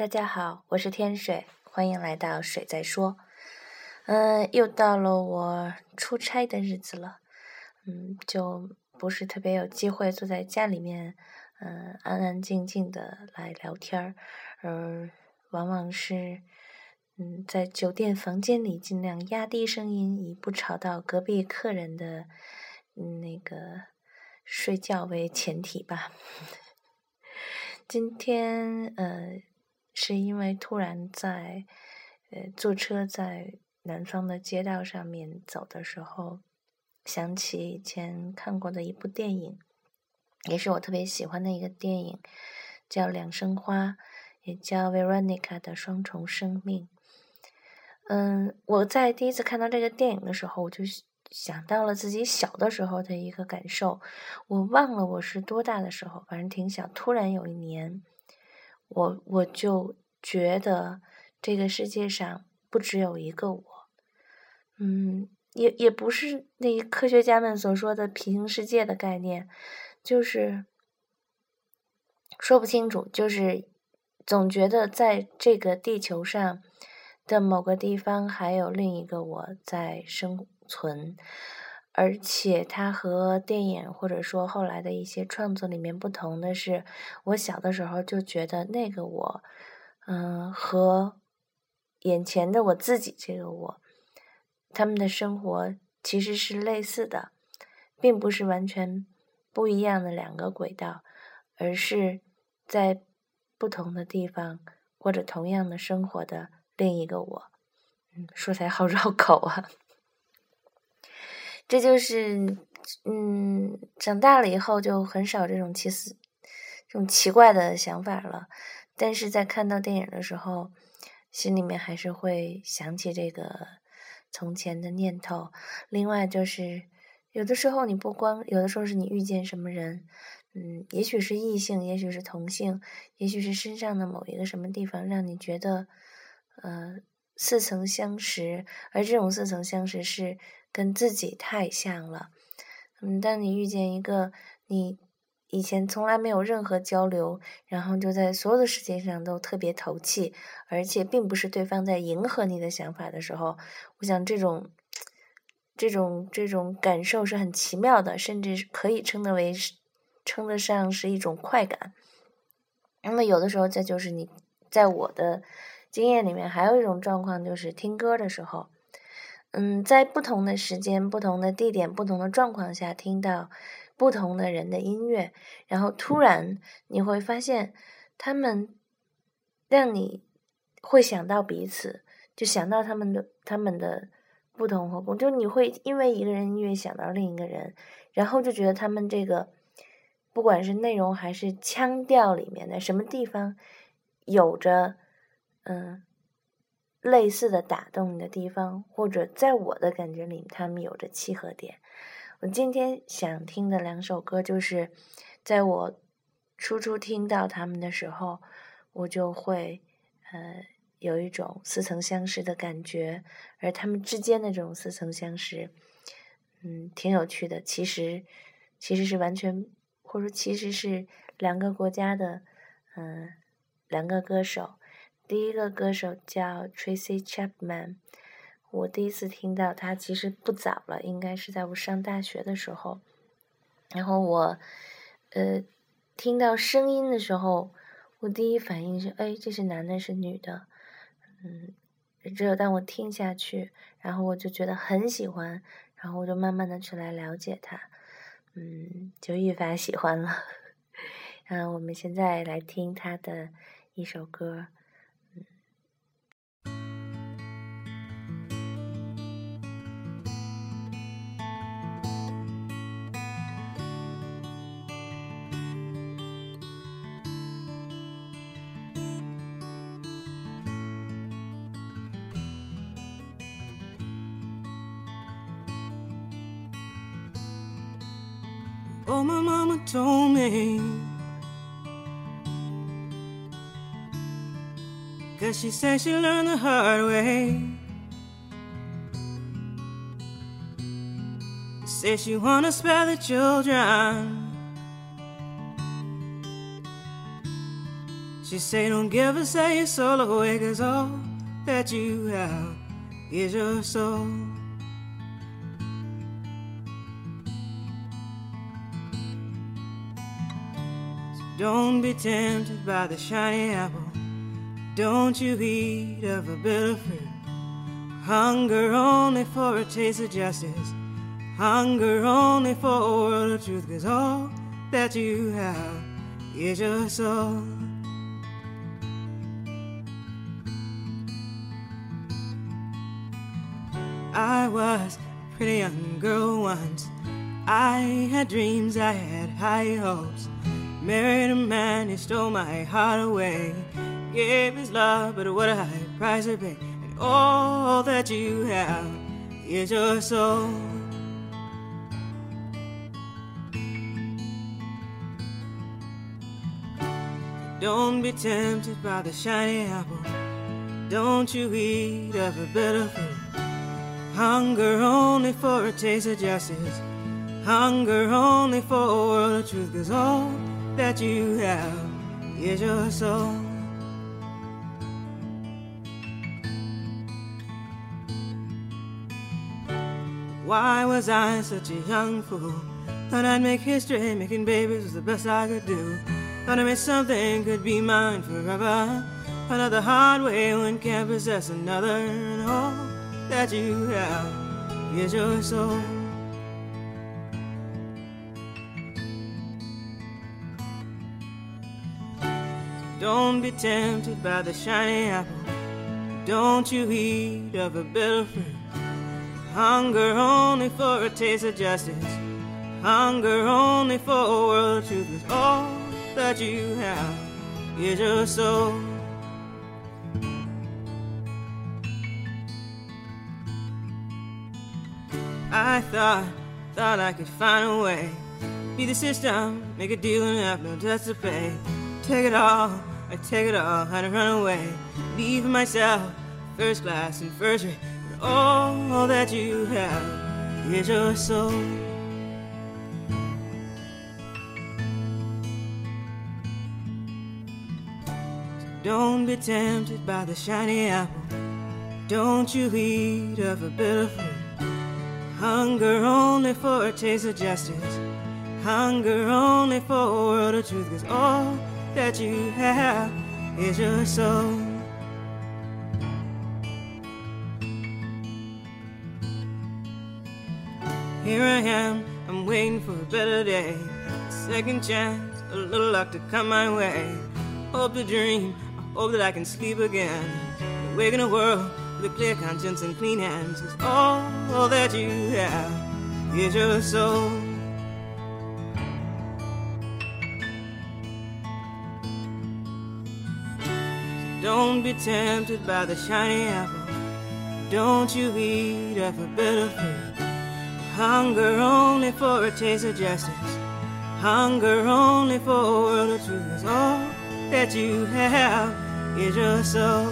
大家好，我是天水，欢迎来到水在说。嗯，又到了我出差的日子了，嗯，就不是特别有机会坐在家里面，嗯，安安静静的来聊天儿，而往往是，嗯，在酒店房间里尽量压低声音，以不吵到隔壁客人的那个睡觉为前提吧。今天，呃。是因为突然在，呃，坐车在南方的街道上面走的时候，想起以前看过的一部电影，也是我特别喜欢的一个电影，叫《两生花》，也叫《Veronica 的双重生命》。嗯，我在第一次看到这个电影的时候，我就想到了自己小的时候的一个感受。我忘了我是多大的时候，反正挺小。突然有一年。我我就觉得这个世界上不只有一个我，嗯，也也不是那科学家们所说的平行世界的概念，就是说不清楚，就是总觉得在这个地球上的某个地方还有另一个我在生存。而且它和电影或者说后来的一些创作里面不同的是，我小的时候就觉得那个我，嗯，和眼前的我自己这个我，他们的生活其实是类似的，并不是完全不一样的两个轨道，而是在不同的地方过着同样的生活的另一个我。嗯，说起来好绕口啊。这就是，嗯，长大了以后就很少这种奇思、这种奇怪的想法了。但是在看到电影的时候，心里面还是会想起这个从前的念头。另外就是，有的时候你不光，有的时候是你遇见什么人，嗯，也许是异性，也许是同性，也许是身上的某一个什么地方让你觉得，呃，似曾相识，而这种似曾相识是。跟自己太像了，嗯，当你遇见一个你以前从来没有任何交流，然后就在所有的事情上都特别投气，而且并不是对方在迎合你的想法的时候，我想这种这种这种感受是很奇妙的，甚至可以称得为称得上是一种快感。那么有的时候，这就是你在我的经验里面，还有一种状况，就是听歌的时候。嗯，在不同的时间、不同的地点、不同的状况下，听到不同的人的音乐，然后突然你会发现，他们让你会想到彼此，就想到他们的他们的不同和共，就你会因为一个人音乐想到另一个人，然后就觉得他们这个不管是内容还是腔调里面的什么地方，有着嗯。类似的打动你的地方，或者在我的感觉里，他们有着契合点。我今天想听的两首歌，就是在我初初听到他们的时候，我就会呃有一种似曾相识的感觉，而他们之间的这种似曾相识，嗯，挺有趣的。其实其实是完全，或者说其实是两个国家的，嗯，两个歌手。第一个歌手叫 Tracy Chapman，我第一次听到他其实不早了，应该是在我上大学的时候。然后我，呃，听到声音的时候，我第一反应是：哎，这是男的，是女的？嗯，只有当我听下去，然后我就觉得很喜欢，然后我就慢慢的去来了解他，嗯，就愈发喜欢了。嗯，我们现在来听他的一首歌。Told me. Cause she said she learned the hard way. Say she wanna spare the children. She say, don't give a say your soul away, cause all that you have is your soul. Don't be tempted by the shiny apple. Don't you eat of a bitter fruit. Hunger only for a taste of justice. Hunger only for a world of truth, cause all that you have is your soul. I was a pretty young girl once. I had dreams, I had high hopes. Married a man who stole my heart away. Gave his love, but what a high price to pay. And all that you have is your soul. Don't be tempted by the shiny apple. Don't you eat of a bitter fruit. Hunger only for a taste of justice. Hunger only for a world of truth. Cause all that you have is your soul. Why was I such a young fool? Thought I'd make history, making babies was the best I could do. Thought I made something could be mine forever. Another hard way one can't possess another, and all that you have is your soul. Don't be tempted by the shiny apple. Don't you eat of a bitter fruit. Hunger only for a taste of justice. Hunger only for a world of truth. Cause all that you have is your soul. I thought, thought I could find a way. Be the system, make a deal and have no debts to pay. Take it all, I take it all, I don't run away. Leave myself, first class and first rate. And all that you have is your soul. Don't be tempted by the shiny apple. Don't you eat of a bitter fruit. Hunger only for a taste of justice. Hunger only for a world of truth. Cause all that you have is your soul. Here I am, I'm waiting for a better day. A second chance, a little luck to come my way. Hope to dream, I hope that I can sleep again. Awake in a world with a clear conscience and clean hands. All, all that you have is your soul. Don't be tempted by the shiny apple. Don't you eat of a bitter fruit. Hunger only for a taste of justice. Hunger only for a world of truth. All that you have is your soul.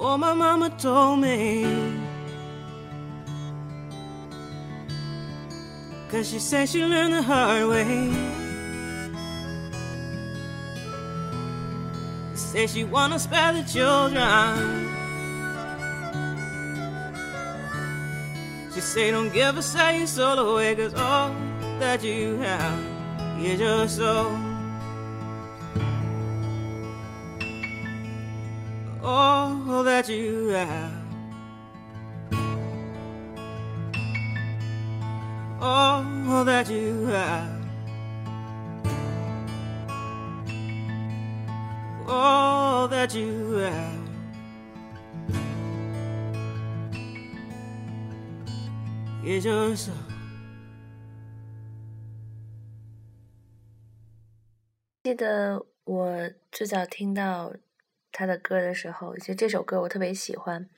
Oh, my mama told me. Cause she said she learned the hard way. Say she wanna spare the children. She say don't give a say soul away, cause all that you have is your soul. All that you have. All that you have. All that you have. Is your soul. 记得我最早听到他的歌的时候，其实这首歌我特别喜欢。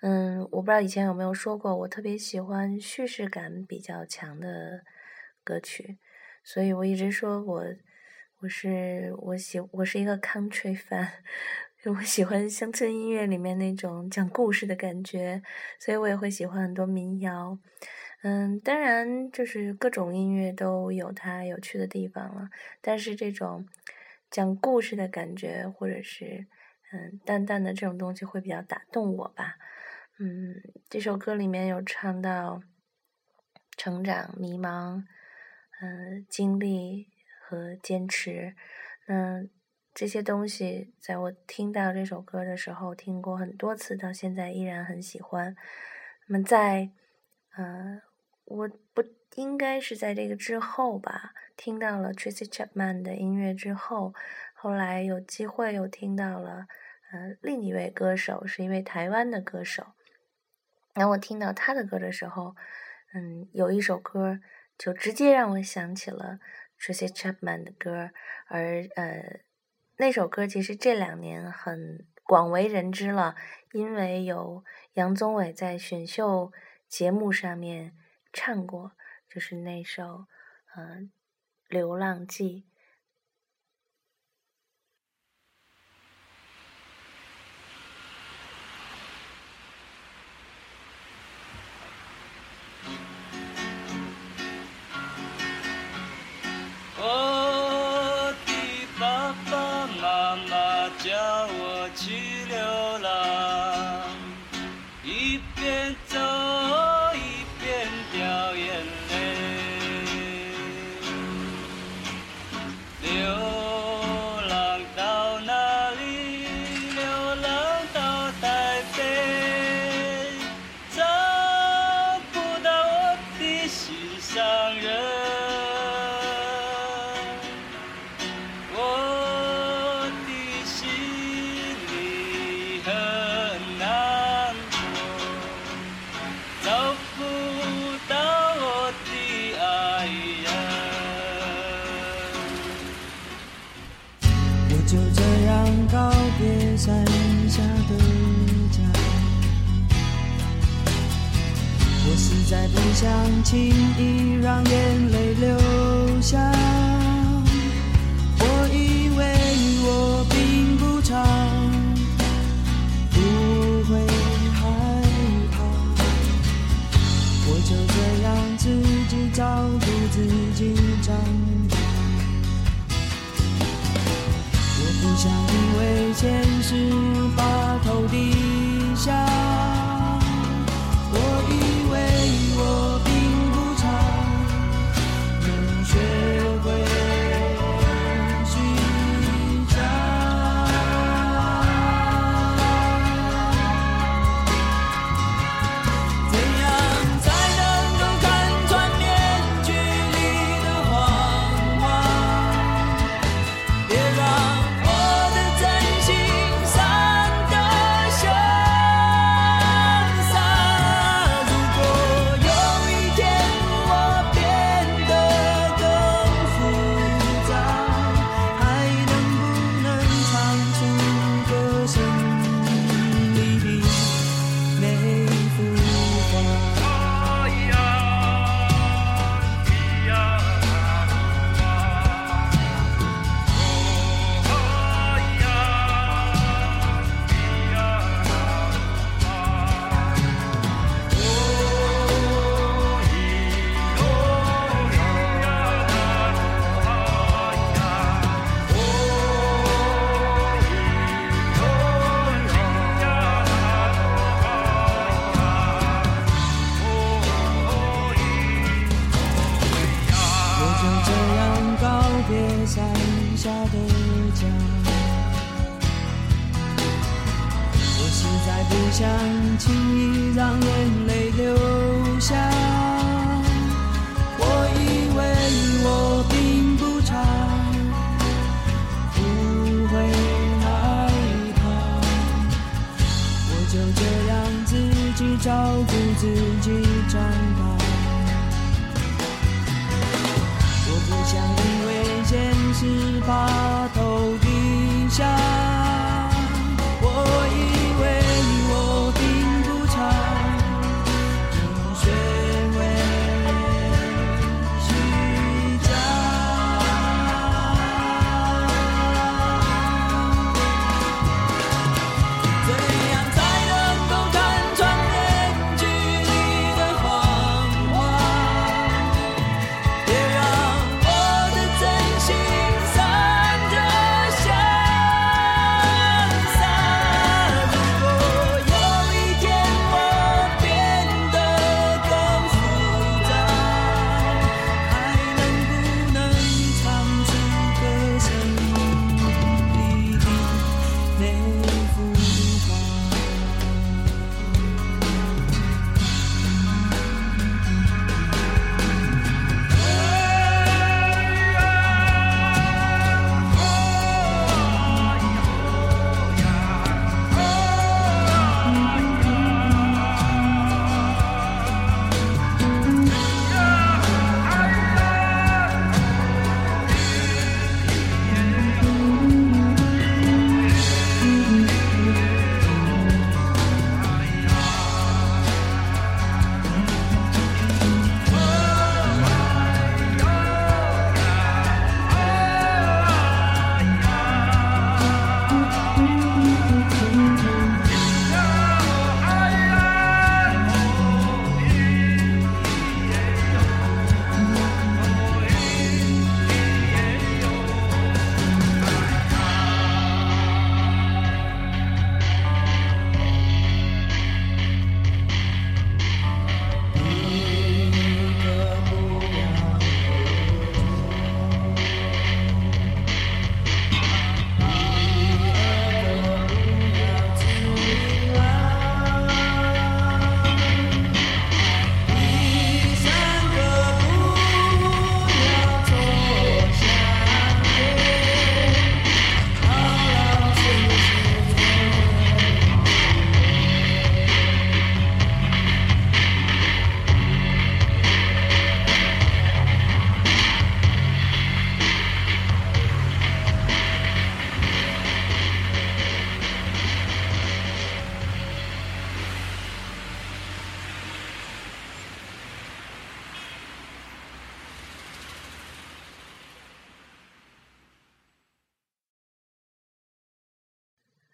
嗯，我不知道以前有没有说过，我特别喜欢叙事感比较强的歌曲，所以我一直说我我是我喜我是一个 country fan，我喜欢乡村音乐里面那种讲故事的感觉，所以我也会喜欢很多民谣。嗯，当然就是各种音乐都有它有趣的地方了，但是这种讲故事的感觉，或者是嗯淡淡的这种东西会比较打动我吧。嗯，这首歌里面有唱到成长、迷茫、嗯经历和坚持，嗯这些东西在我听到这首歌的时候听过很多次，到现在依然很喜欢。那么在呃。我不应该是在这个之后吧，听到了 Tracy Chapman 的音乐之后，后来有机会又听到了，呃，另一位歌手是一位台湾的歌手。然后我听到他的歌的时候，嗯，有一首歌就直接让我想起了 Tracy Chapman 的歌，而呃，那首歌其实这两年很广为人知了，因为有杨宗纬在选秀节目上面。唱过，就是那首，嗯，《流浪记》。不想轻易让眼泪流下我以为我并不差不会害怕我就这样自己照顾自己长大我不想因为现实把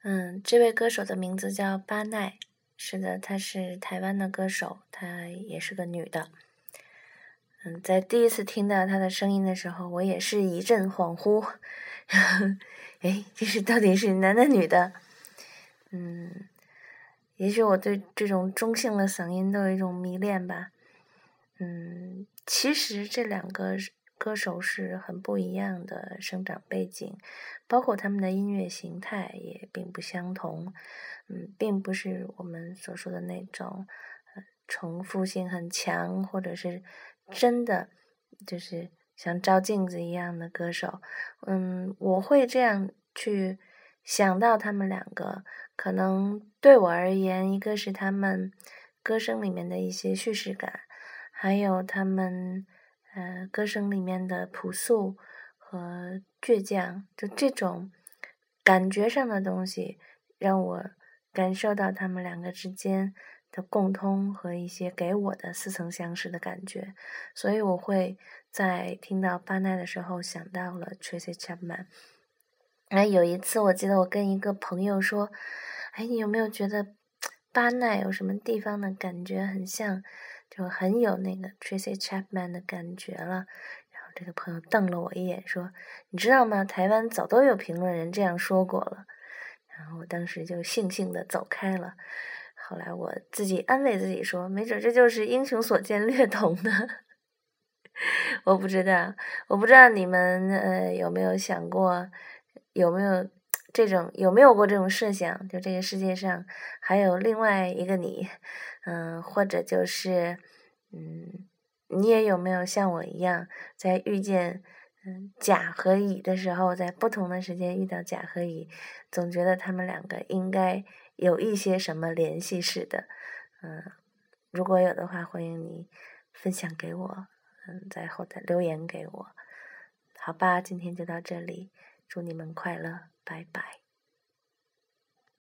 嗯，这位歌手的名字叫巴奈，是的，她是台湾的歌手，她也是个女的。嗯，在第一次听到她的声音的时候，我也是一阵恍惚。哎，这是到底是男的女的？嗯，也许我对这种中性的嗓音都有一种迷恋吧。嗯，其实这两个歌手是很不一样的生长背景，包括他们的音乐形态也并不相同。嗯，并不是我们所说的那种重复性很强，或者是。真的就是像照镜子一样的歌手，嗯，我会这样去想到他们两个。可能对我而言，一个是他们歌声里面的一些叙事感，还有他们呃歌声里面的朴素和倔强，就这种感觉上的东西，让我感受到他们两个之间。的共通和一些给我的似曾相识的感觉，所以我会在听到巴奈的时候想到了 Tracy Chapman。哎，有一次我记得我跟一个朋友说：“哎，你有没有觉得巴奈有什么地方的感觉很像，就很有那个 Tracy Chapman 的感觉了？”然后这个朋友瞪了我一眼说：“你知道吗？台湾早都有评论人这样说过了。”然后我当时就悻悻的走开了。后来我自己安慰自己说：“没准这就是英雄所见略同呢。”我不知道，我不知道你们呃有没有想过，有没有这种有没有过这种设想？就这个世界上还有另外一个你，嗯，或者就是嗯，你也有没有像我一样，在遇见嗯甲和乙的时候，在不同的时间遇到甲和乙，总觉得他们两个应该。有一些什么联系似的，嗯，如果有的话，欢迎你分享给我，嗯，在后台留言给我，好吧，今天就到这里，祝你们快乐，拜拜。